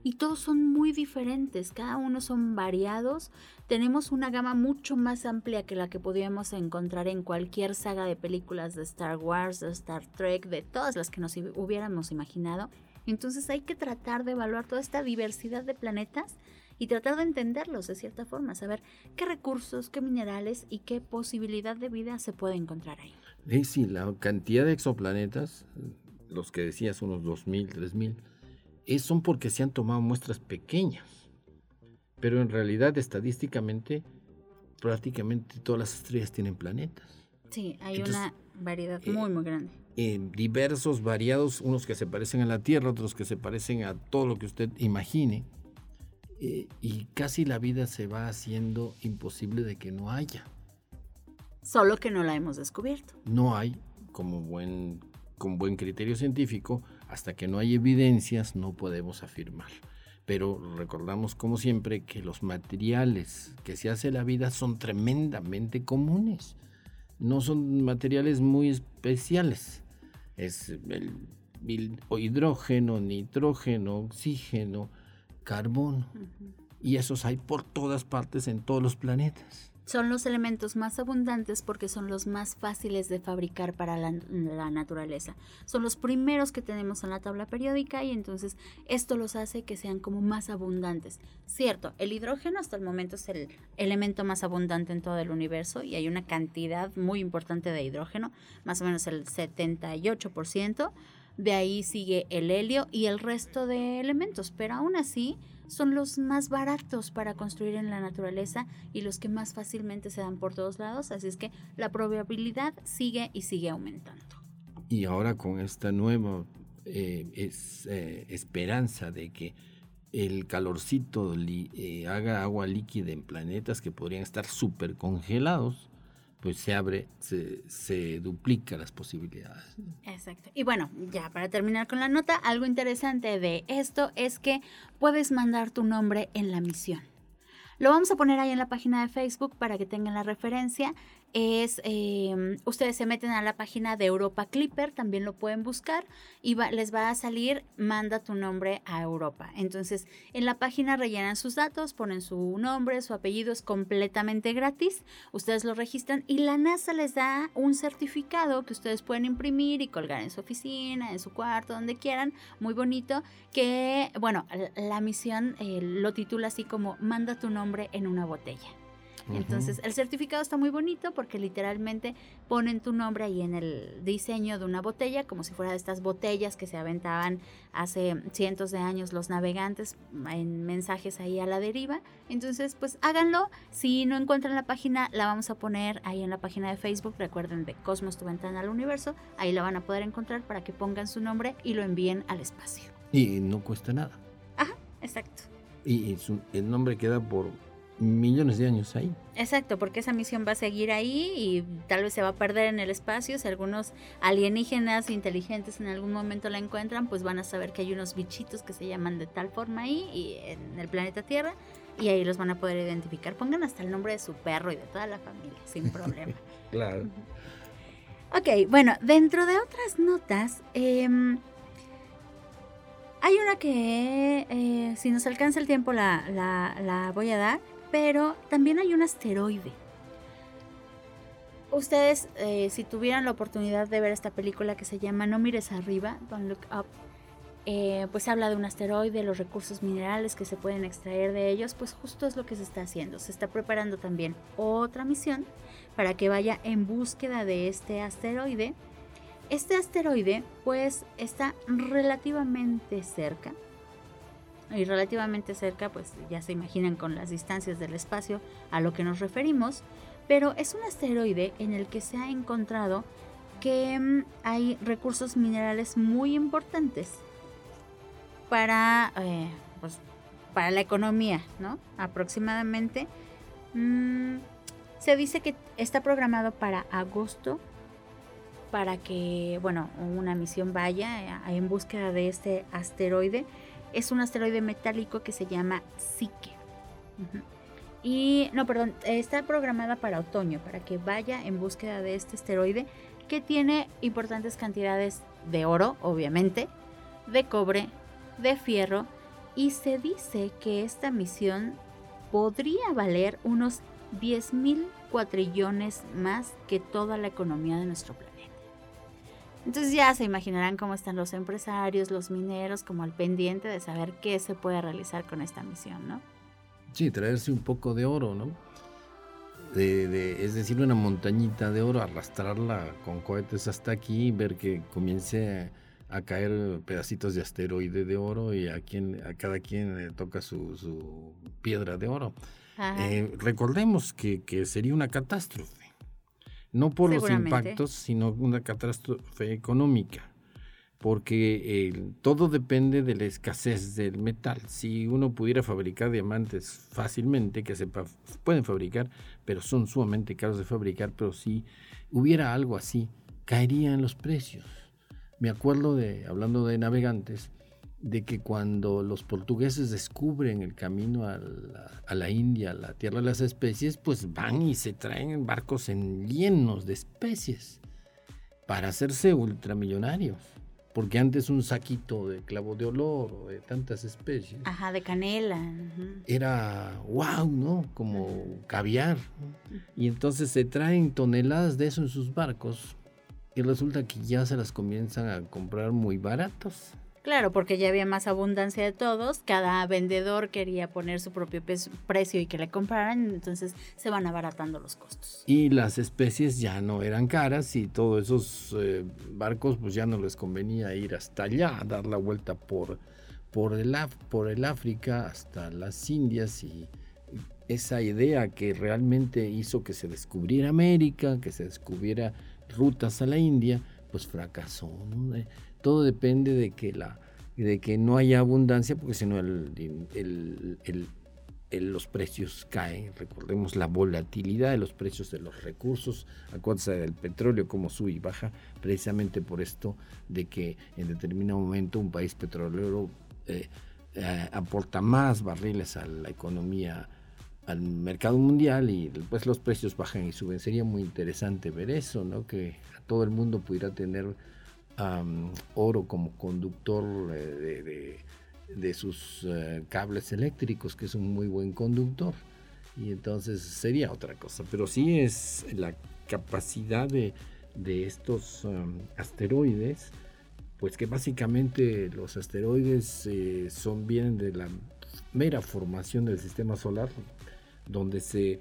y todos son muy diferentes, cada uno son variados. Tenemos una gama mucho más amplia que la que podíamos encontrar en cualquier saga de películas de Star Wars, de Star Trek, de todas las que nos hubiéramos imaginado. Entonces hay que tratar de evaluar toda esta diversidad de planetas y tratar de entenderlos de cierta forma, saber qué recursos, qué minerales y qué posibilidad de vida se puede encontrar ahí. Sí, la cantidad de exoplanetas, los que decías, unos 2.000, 3.000, son porque se han tomado muestras pequeñas. Pero en realidad, estadísticamente, prácticamente todas las estrellas tienen planetas. Sí, hay una variedad eh, muy, muy grande. diversos, variados, unos que se parecen a la Tierra, otros que se parecen a todo lo que usted imagine. Eh, y casi la vida se va haciendo imposible de que no haya. Solo que no la hemos descubierto. No hay, como buen, con buen criterio científico, hasta que no hay evidencias no podemos afirmar. Pero recordamos como siempre que los materiales que se hace la vida son tremendamente comunes. No son materiales muy especiales. Es el, hidrógeno, nitrógeno, oxígeno, carbono. Y esos hay por todas partes en todos los planetas. Son los elementos más abundantes porque son los más fáciles de fabricar para la, naturaleza. Son los primeros que tenemos en la tabla periódica y entonces esto los hace que sean como más abundantes. Cierto, el hidrógeno hasta el momento es el elemento más abundante en todo el universo y hay una cantidad muy importante de hidrógeno, más o menos el 78%. De ahí sigue el helio y el resto de elementos, pero aún así son los más baratos para construir en la naturaleza y los que más fácilmente se dan por todos lados, así es que la probabilidad sigue y sigue aumentando. Y ahora con esta nueva eh, eh, esperanza de que el calorcito eh, haga agua líquida en planetas que podrían estar súper congelados, pues se abre, se, se duplica las posibilidades. Exacto. Y bueno, ya para terminar con la nota, algo interesante de esto es que puedes mandar tu nombre en la misión. Lo vamos a poner ahí en la página de Facebook para que tengan la referencia es, em, ustedes se meten a la página de Europa Clipper, también lo pueden buscar y les va a salir, manda tu nombre a Europa. Entonces, en la página rellenan sus datos, ponen su nombre, su apellido, es completamente gratis, ustedes lo registran y la NASA les da un certificado que ustedes pueden imprimir y colgar en su oficina, en su cuarto, donde quieran, muy bonito, que, bueno, la misión eh, lo titula así como, manda tu nombre en una botella. Entonces, el certificado está muy bonito porque literalmente ponen tu nombre ahí en el diseño de una botella, como si fuera de estas botellas que se aventaban hace cientos de años los navegantes en mensajes ahí a la deriva. Entonces, pues háganlo. Si no encuentran la página, la vamos a poner ahí en la página de Facebook. Recuerden de Cosmos, tu ventana al universo. Ahí la van a poder encontrar para que pongan su nombre y lo envíen al espacio. Y no cuesta nada. Ajá, exacto. Y el nombre queda por millones de años ahí. Exacto, porque esa misión va a seguir ahí y tal vez se va a perder en el espacio. Si algunos alienígenas inteligentes en algún momento la encuentran, pues van a saber que hay unos bichitos que se llaman de tal forma ahí y en el planeta Tierra y ahí los van a poder identificar. Pongan hasta el nombre de su perro y de toda la familia, sin problema. claro. Ok, bueno, dentro de otras notas, em, Hay una que, eh, si nos alcanza el tiempo, la, la voy a dar, pero también hay un asteroide. Ustedes, eh, si tuvieran la oportunidad de ver esta película que se llama No mires arriba, Don't Look Up, eh, pues habla de un asteroide, los recursos minerales que se pueden extraer de ellos, pues justo es lo que se está haciendo. Se está preparando también otra misión para que vaya en búsqueda de este asteroide. Este asteroide pues está relativamente cerca. Y relativamente cerca, pues ya se imaginan con las distancias del espacio a lo que nos referimos pero es un asteroide en el que se ha encontrado que mm, hay recursos minerales muy importantes para, eh, pues, para la economía, ¿no? Aproximadamente. Mm, se dice que está programado para agosto para que, bueno, una misión vaya eh, en búsqueda de este asteroide. Es un asteroide metálico que se llama Psique. Y, no, perdón, está programada para otoño, para que vaya en búsqueda de este asteroide que tiene importantes cantidades de oro, obviamente, de cobre, de fierro, y se dice que esta misión podría valer unos 10 mil cuatrillones más que toda la economía de nuestro planeta. Entonces ya se imaginarán cómo están los empresarios, los mineros, como al pendiente de saber qué se puede realizar con esta misión, ¿no? Sí, traerse un poco de oro, ¿no? De, es decir, una montañita de oro, arrastrarla con cohetes hasta aquí, ver que comience a, caer pedacitos de asteroide de oro y a, quien, a cada quien le toca su, piedra de oro. Eh, recordemos que, que, sería una catástrofe, no por los impactos, sino una catástrofe económica porque todo depende de la escasez del metal. Si uno pudiera fabricar diamantes fácilmente, que se pueden fabricar, pero son sumamente caros de fabricar, pero si hubiera algo así, caerían los precios. Me acuerdo de, hablando de navegantes, de que cuando los portugueses descubren el camino a la, a la, India, a la tierra de las especies, pues van y se traen barcos en llenos de especies para hacerse ultramillonarios porque antes un saquito de clavo de olor o de tantas especies. Ajá, de canela. Era wow, ¿no? Como caviar. Y entonces se traen toneladas de eso en sus barcos y resulta que ya se las comienzan a comprar muy baratos. Claro, porque ya había más abundancia de todos, cada vendedor quería poner su propio precio y que le compraran, entonces se van abaratando los costos. Y las especies ya no eran caras y todos esos eh, barcos pues ya no les convenía ir hasta allá, dar la vuelta por, por, el, África hasta las Indias y esa idea que realmente hizo que se descubriera América, que se descubriera rutas a la India, pues fracasó. ¿no? Todo depende de que, la, de que no haya abundancia, porque si no los precios caen. Recordemos la volatilidad de los precios de los recursos, acuérdense del petróleo, como sube y baja, precisamente por esto de que en determinado momento un país petrolero eh, eh, aporta más barriles a la economía al mercado mundial y después los precios bajan y suben. Sería muy interesante ver eso, ¿no? Que todo el mundo pudiera tener oro como conductor eh, de, sus eh, cables eléctricos, que es un muy buen conductor. Y entonces sería otra cosa. Pero sí es la capacidad de, estos asteroides, pues que básicamente los asteroides eh, son vienen de la mera formación del sistema solar, donde se,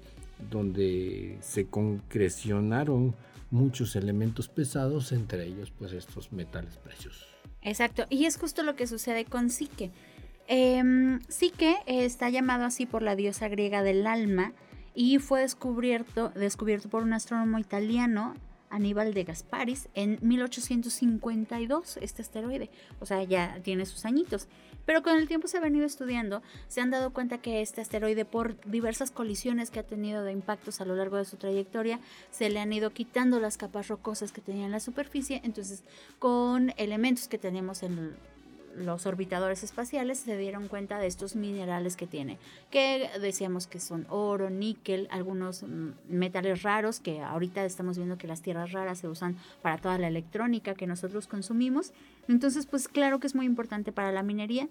donde se concrecionaron muchos elementos pesados, entre ellos pues estos metales preciosos. Exacto, y es justo lo que sucede con Psique. Eh, Psique está llamado así por la diosa griega del alma y fue descubierto, descubierto por un astrónomo italiano Aníbal de Gasparis en 1852, este asteroide. O sea, ya tiene sus añitos. Pero con el tiempo se ha venido estudiando, se han dado cuenta que este asteroide, por diversas colisiones que ha tenido de impactos a lo largo de su trayectoria, se le han ido quitando las capas rocosas que tenía en la superficie. Entonces, con elementos que tenemos en los orbitadores espaciales se dieron cuenta de estos minerales que tiene, que decíamos que son oro, níquel, algunos mm, metales raros, que ahorita estamos viendo que las tierras raras se usan para toda la electrónica que nosotros consumimos. Entonces, pues claro que es muy importante para la minería.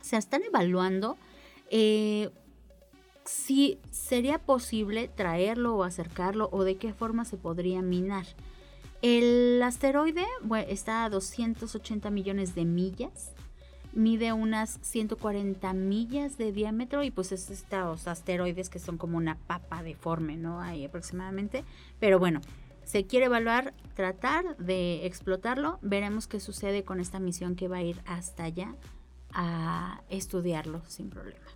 Se están evaluando eh, si sería posible traerlo o acercarlo o de qué forma se podría minar. El asteroide está a 280 millones de millas, mide unas 140 millas de diámetro y pues es estos asteroides que son como una papa deforme, ¿no? Ahí aproximadamente. Pero bueno, se quiere evaluar, tratar de explotarlo. Veremos qué sucede con esta misión que va a ir hasta allá a estudiarlo sin problema.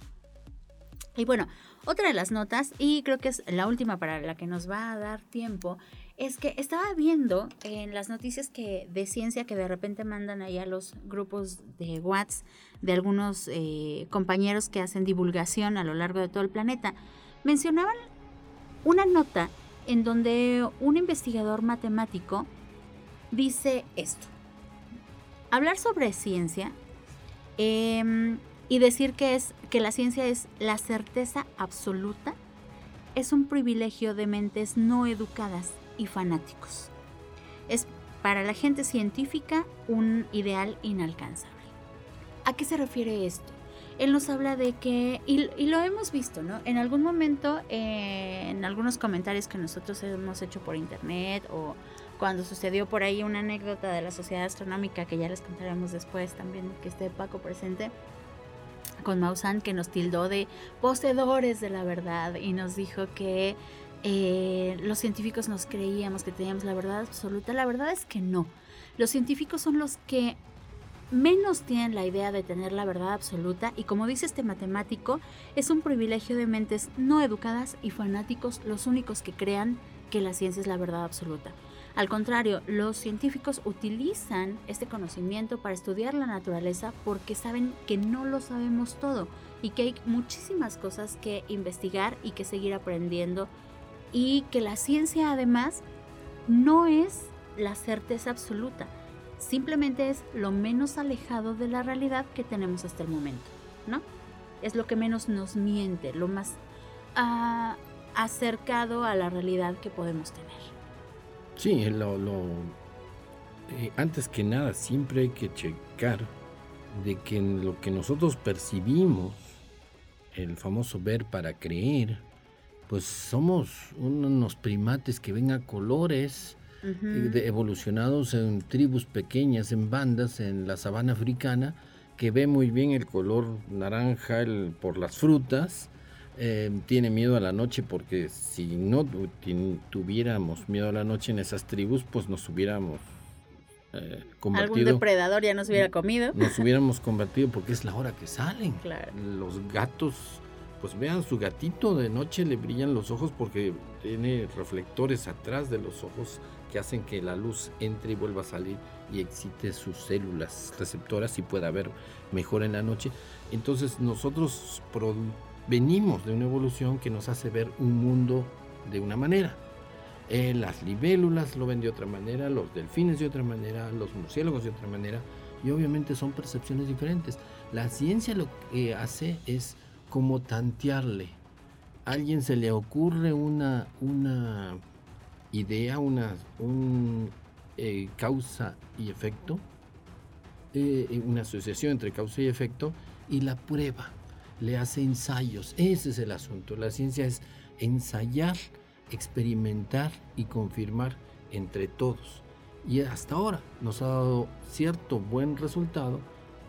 Y bueno, otra de las notas, y creo que es la última para la que nos va a dar tiempo, es que estaba viendo en las noticias que de ciencia que de repente mandan ahí a los grupos de WhatsApp de algunos eh, compañeros que hacen divulgación a lo largo de todo el planeta, mencionaban una nota en donde un investigador matemático dice esto. Hablar sobre ciencia em, y decir que es que la ciencia es la certeza absoluta es un privilegio de mentes no educadas y fanáticos. Es para la gente científica un ideal inalcanzable. ¿A qué se refiere esto? Él nos habla de que, y, lo hemos visto, ¿no? En algún momento, en algunos comentarios que nosotros hemos hecho por internet o cuando sucedió por ahí una anécdota de la Sociedad Astronómica que ya les contaremos después también que esté Paco presente, con Maussan que nos tildó de poseedores de la verdad y nos dijo que eh, los científicos nos creíamos que teníamos la verdad absoluta. La verdad es que no. Los científicos son los que menos tienen la idea de tener la verdad absoluta y como dice este matemático, es un privilegio de mentes no educadas y fanáticos los únicos que crean que la ciencia es la verdad absoluta. Al contrario, los científicos utilizan este conocimiento para estudiar la naturaleza porque saben que no lo sabemos todo y que hay muchísimas cosas que investigar y que seguir aprendiendo y que la ciencia además no es la certeza absoluta, simplemente es lo menos alejado de la realidad que tenemos hasta el momento, ¿no? Es lo que menos nos miente, lo más ah, acercado a la realidad que podemos tener. Sí, lo, eh, antes que nada siempre hay que checar de que en lo que nosotros percibimos, el famoso ver para creer, pues somos unos primates que ven a colores, eh, evolucionados en tribus pequeñas, en bandas, en la sabana africana, que ve muy bien el color naranja por las frutas, eh, tiene miedo a la noche porque si no tuviéramos miedo a la noche en esas tribus, pues nos hubiéramos eh, convertido. Algún depredador ya nos hubiera comido. Nos hubiéramos convertido porque es la hora que salen. Los gatos pues vean su gatito de noche le brillan los ojos porque tiene reflectores atrás de los ojos que hacen que la luz entre y vuelva a salir y excite sus células receptoras y pueda ver mejor en la noche. Entonces nosotros venimos de una evolución que nos hace ver un mundo de una manera. Eh, las libélulas lo ven de otra manera, los delfines de otra manera, los murciélagos de otra manera y obviamente son percepciones diferentes. La ciencia lo que hace es como tantearle. Alguien se le ocurre una, una idea, una un, eh, causa y efecto, eh, una asociación entre causa y efecto, y la prueba, le hace ensayos. Ese es el asunto. La ciencia es ensayar, experimentar y confirmar entre todos. Y hasta ahora nos ha dado cierto buen resultado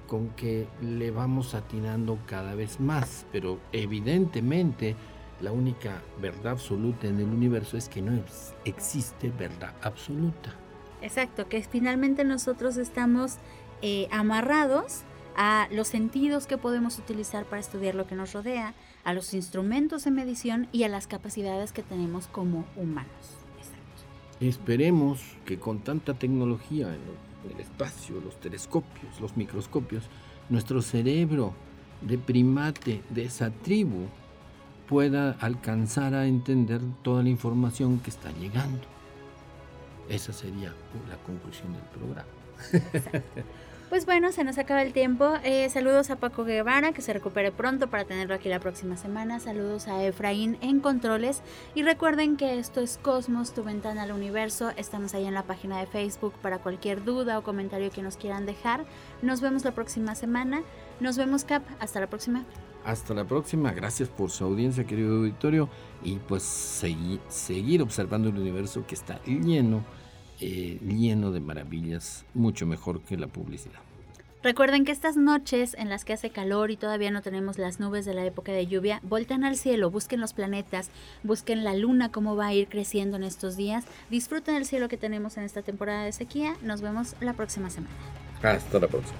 con que le vamos atinando cada vez más, pero evidentemente la única verdad absoluta en el universo es que no existe verdad absoluta. Exacto, que finalmente nosotros estamos eh, amarrados a los sentidos que podemos utilizar para estudiar lo que nos rodea, a los instrumentos de medición y a las capacidades que tenemos como humanos. Esperemos que con tanta tecnología en el espacio, los telescopios, los microscopios, nuestro cerebro de primate de esa tribu pueda alcanzar a entender toda la información que está llegando. Esa sería la conclusión del programa. Pues bueno, se nos acaba el tiempo. Eh, saludos a Paco Guevara, que se recupere pronto para tenerlo aquí la próxima semana. Saludos a Efraín en Controles. Y recuerden que esto es Cosmos, tu ventana al universo. Estamos ahí en la página de Facebook para cualquier duda o comentario que nos quieran dejar. Nos vemos la próxima semana. Nos vemos, Cap. Hasta la próxima. Hasta la próxima. Gracias por su audiencia, querido auditorio. Y pues seguir observando el universo que está lleno eh, lleno de maravillas, mucho mejor que la publicidad. Recuerden que estas noches en las que hace calor y todavía no tenemos las nubes de la época de lluvia, volten al cielo, busquen los planetas, busquen la luna, cómo va a ir creciendo en estos días, disfruten el cielo que tenemos en esta temporada de sequía. Nos vemos la próxima semana. Hasta la próxima.